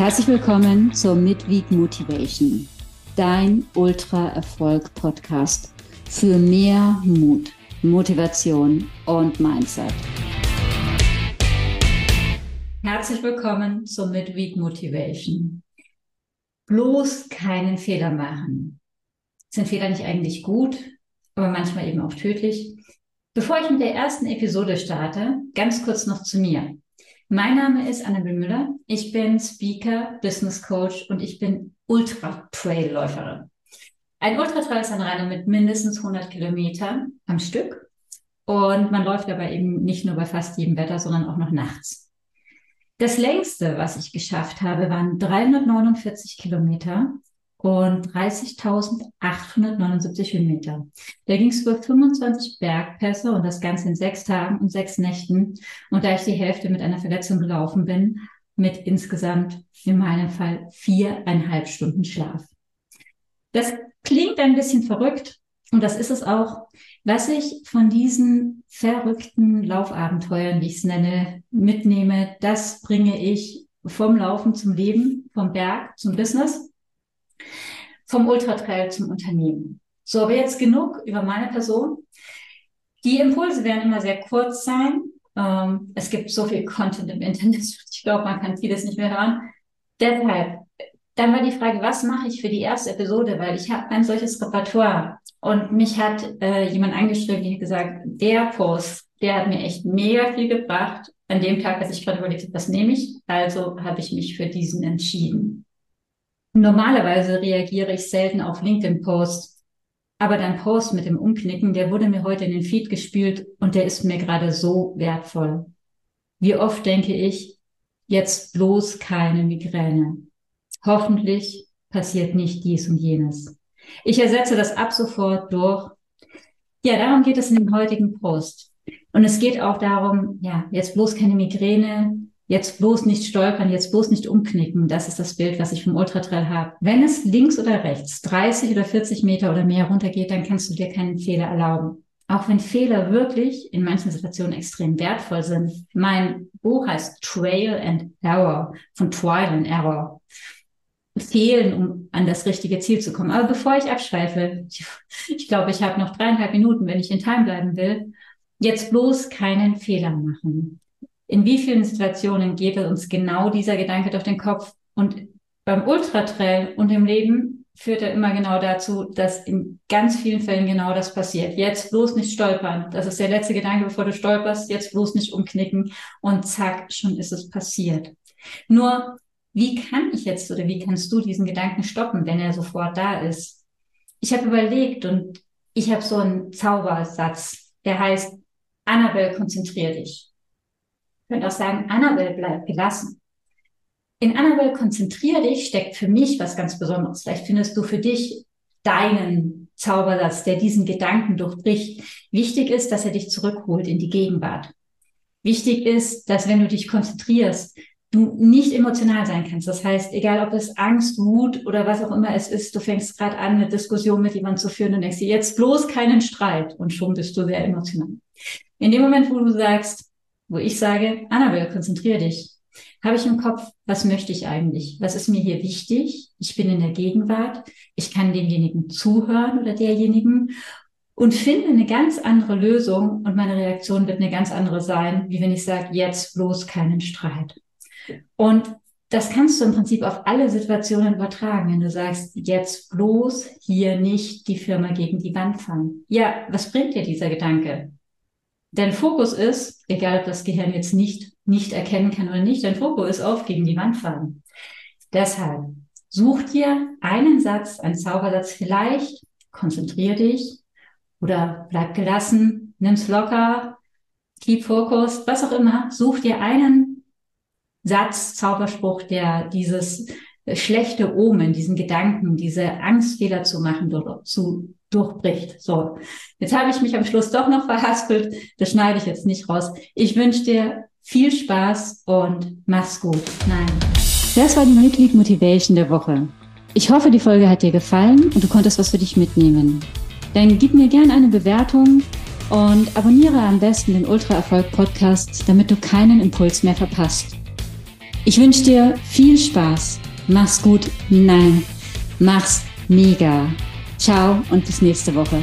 Herzlich willkommen zur Midweek Motivation, dein Ultra-Erfolg-Podcast für mehr Mut, Motivation und Mindset. Herzlich willkommen zur Midweek Motivation. Bloß keinen Fehler machen. Sind Fehler nicht eigentlich gut, aber manchmal eben auch tödlich? Bevor ich mit der ersten Episode starte, ganz kurz noch zu mir. Mein Name ist Annabel Müller. Ich bin Speaker, Business Coach und ich bin Ultra-Trail-Läuferin. Ein Ultratrail ist ein Rennen mit mindestens 100 Kilometer am Stück. Und man läuft dabei eben nicht nur bei fast jedem Wetter, sondern auch noch nachts. Das längste, was ich geschafft habe, waren 349 Kilometer und 30.879 Höhenmeter. Da ging es über 25 Bergpässe und das Ganze in sechs Tagen und sechs Nächten. Und da ich die Hälfte mit einer Verletzung gelaufen bin, mit insgesamt in meinem Fall viereinhalb Stunden Schlaf. Das klingt ein bisschen verrückt und das ist es auch. Was ich von diesen verrückten Laufabenteuern, wie ich es nenne, mitnehme, das bringe ich vom Laufen zum Leben, vom Berg zum Business vom Ultratrail zum Unternehmen. So, aber jetzt genug über meine Person. Die Impulse werden immer sehr kurz sein. Ähm, es gibt so viel Content im Internet. Ich glaube, man kann vieles nicht mehr hören. Deshalb, dann war die Frage, was mache ich für die erste Episode? Weil ich habe ein solches Repertoire. Und mich hat äh, jemand angeschrieben, die hat gesagt, der Post, der hat mir echt mega viel gebracht. An dem Tag, als ich gerade überlegt habe, was nehme ich? Also habe ich mich für diesen entschieden. Normalerweise reagiere ich selten auf LinkedIn-Posts, aber dein Post mit dem Umknicken, der wurde mir heute in den Feed gespielt und der ist mir gerade so wertvoll. Wie oft denke ich, jetzt bloß keine Migräne. Hoffentlich passiert nicht dies und jenes. Ich ersetze das ab sofort durch. Ja, darum geht es in dem heutigen Post. Und es geht auch darum, ja, jetzt bloß keine Migräne, jetzt bloß nicht stolpern, jetzt bloß nicht umknicken. Das ist das Bild, was ich vom Ultratrail habe. Wenn es links oder rechts 30 oder 40 Meter oder mehr runtergeht, dann kannst du dir keinen Fehler erlauben. Auch wenn Fehler wirklich in manchen Situationen extrem wertvoll sind. Mein Buch heißt Trail and Error von Trial and Error. Fehlen, um an das richtige Ziel zu kommen. Aber bevor ich abschweife, ich, glaube, ich habe noch dreieinhalb Minuten, wenn ich in Time bleiben will, jetzt bloß keinen Fehler machen in wie vielen Situationen geht uns genau dieser Gedanke durch den Kopf? Und beim Ultratrail und im Leben führt er immer genau dazu, dass in ganz vielen Fällen genau das passiert. Jetzt bloß nicht stolpern. Das ist der letzte Gedanke, bevor du stolperst. Jetzt bloß nicht umknicken. Und zack, schon ist es passiert. Nur, wie kann ich jetzt oder wie kannst du diesen Gedanken stoppen, wenn er sofort da ist? Ich habe überlegt und ich habe so einen Zaubersatz, der heißt, Annabelle, konzentrier dich könnte auch sagen, Annabelle bleibt gelassen. In Annabelle konzentrier dich steckt für mich was ganz Besonderes. Vielleicht findest du für dich deinen Zaubersatz, der diesen Gedanken durchbricht. Wichtig ist, dass er dich zurückholt in die Gegenwart. Wichtig ist, dass wenn du dich konzentrierst, du nicht emotional sein kannst. Das heißt, egal ob es Angst, Wut oder was auch immer es ist, du fängst gerade an, eine Diskussion mit jemandem zu führen und denkst dir jetzt bloß keinen Streit und schon bist du sehr emotional. In dem Moment, wo du sagst, wo ich sage, Annabelle, konzentriere dich. Habe ich im Kopf, was möchte ich eigentlich? Was ist mir hier wichtig? Ich bin in der Gegenwart. Ich kann demjenigen zuhören oder derjenigen und finde eine ganz andere Lösung und meine Reaktion wird eine ganz andere sein, wie wenn ich sage, jetzt bloß keinen Streit. Und das kannst du im Prinzip auf alle Situationen übertragen, wenn du sagst, jetzt bloß hier nicht die Firma gegen die Wand fahren. Ja, was bringt dir dieser Gedanke? Dein Fokus ist, egal ob das Gehirn jetzt nicht, nicht erkennen kann oder nicht, dein Fokus ist auf gegen die Wand fahren. Deshalb such dir einen Satz, einen Zaubersatz vielleicht, konzentrier dich oder bleib gelassen, nimm's locker, keep focused, was auch immer. Such dir einen Satz, Zauberspruch, der dieses schlechte Omen, diesen Gedanken, diese Angst, Fehler zu machen, zu durchbricht. So, jetzt habe ich mich am Schluss doch noch verhaspelt. Das schneide ich jetzt nicht raus. Ich wünsche dir viel Spaß und mach's gut. Nein. Das war die Mitglied Motivation der Woche. Ich hoffe, die Folge hat dir gefallen und du konntest was für dich mitnehmen. Dann gib mir gerne eine Bewertung und abonniere am besten den Ultra Erfolg Podcast, damit du keinen Impuls mehr verpasst. Ich wünsche dir viel Spaß. Mach's gut. Nein, mach's mega. Ciao und bis nächste Woche.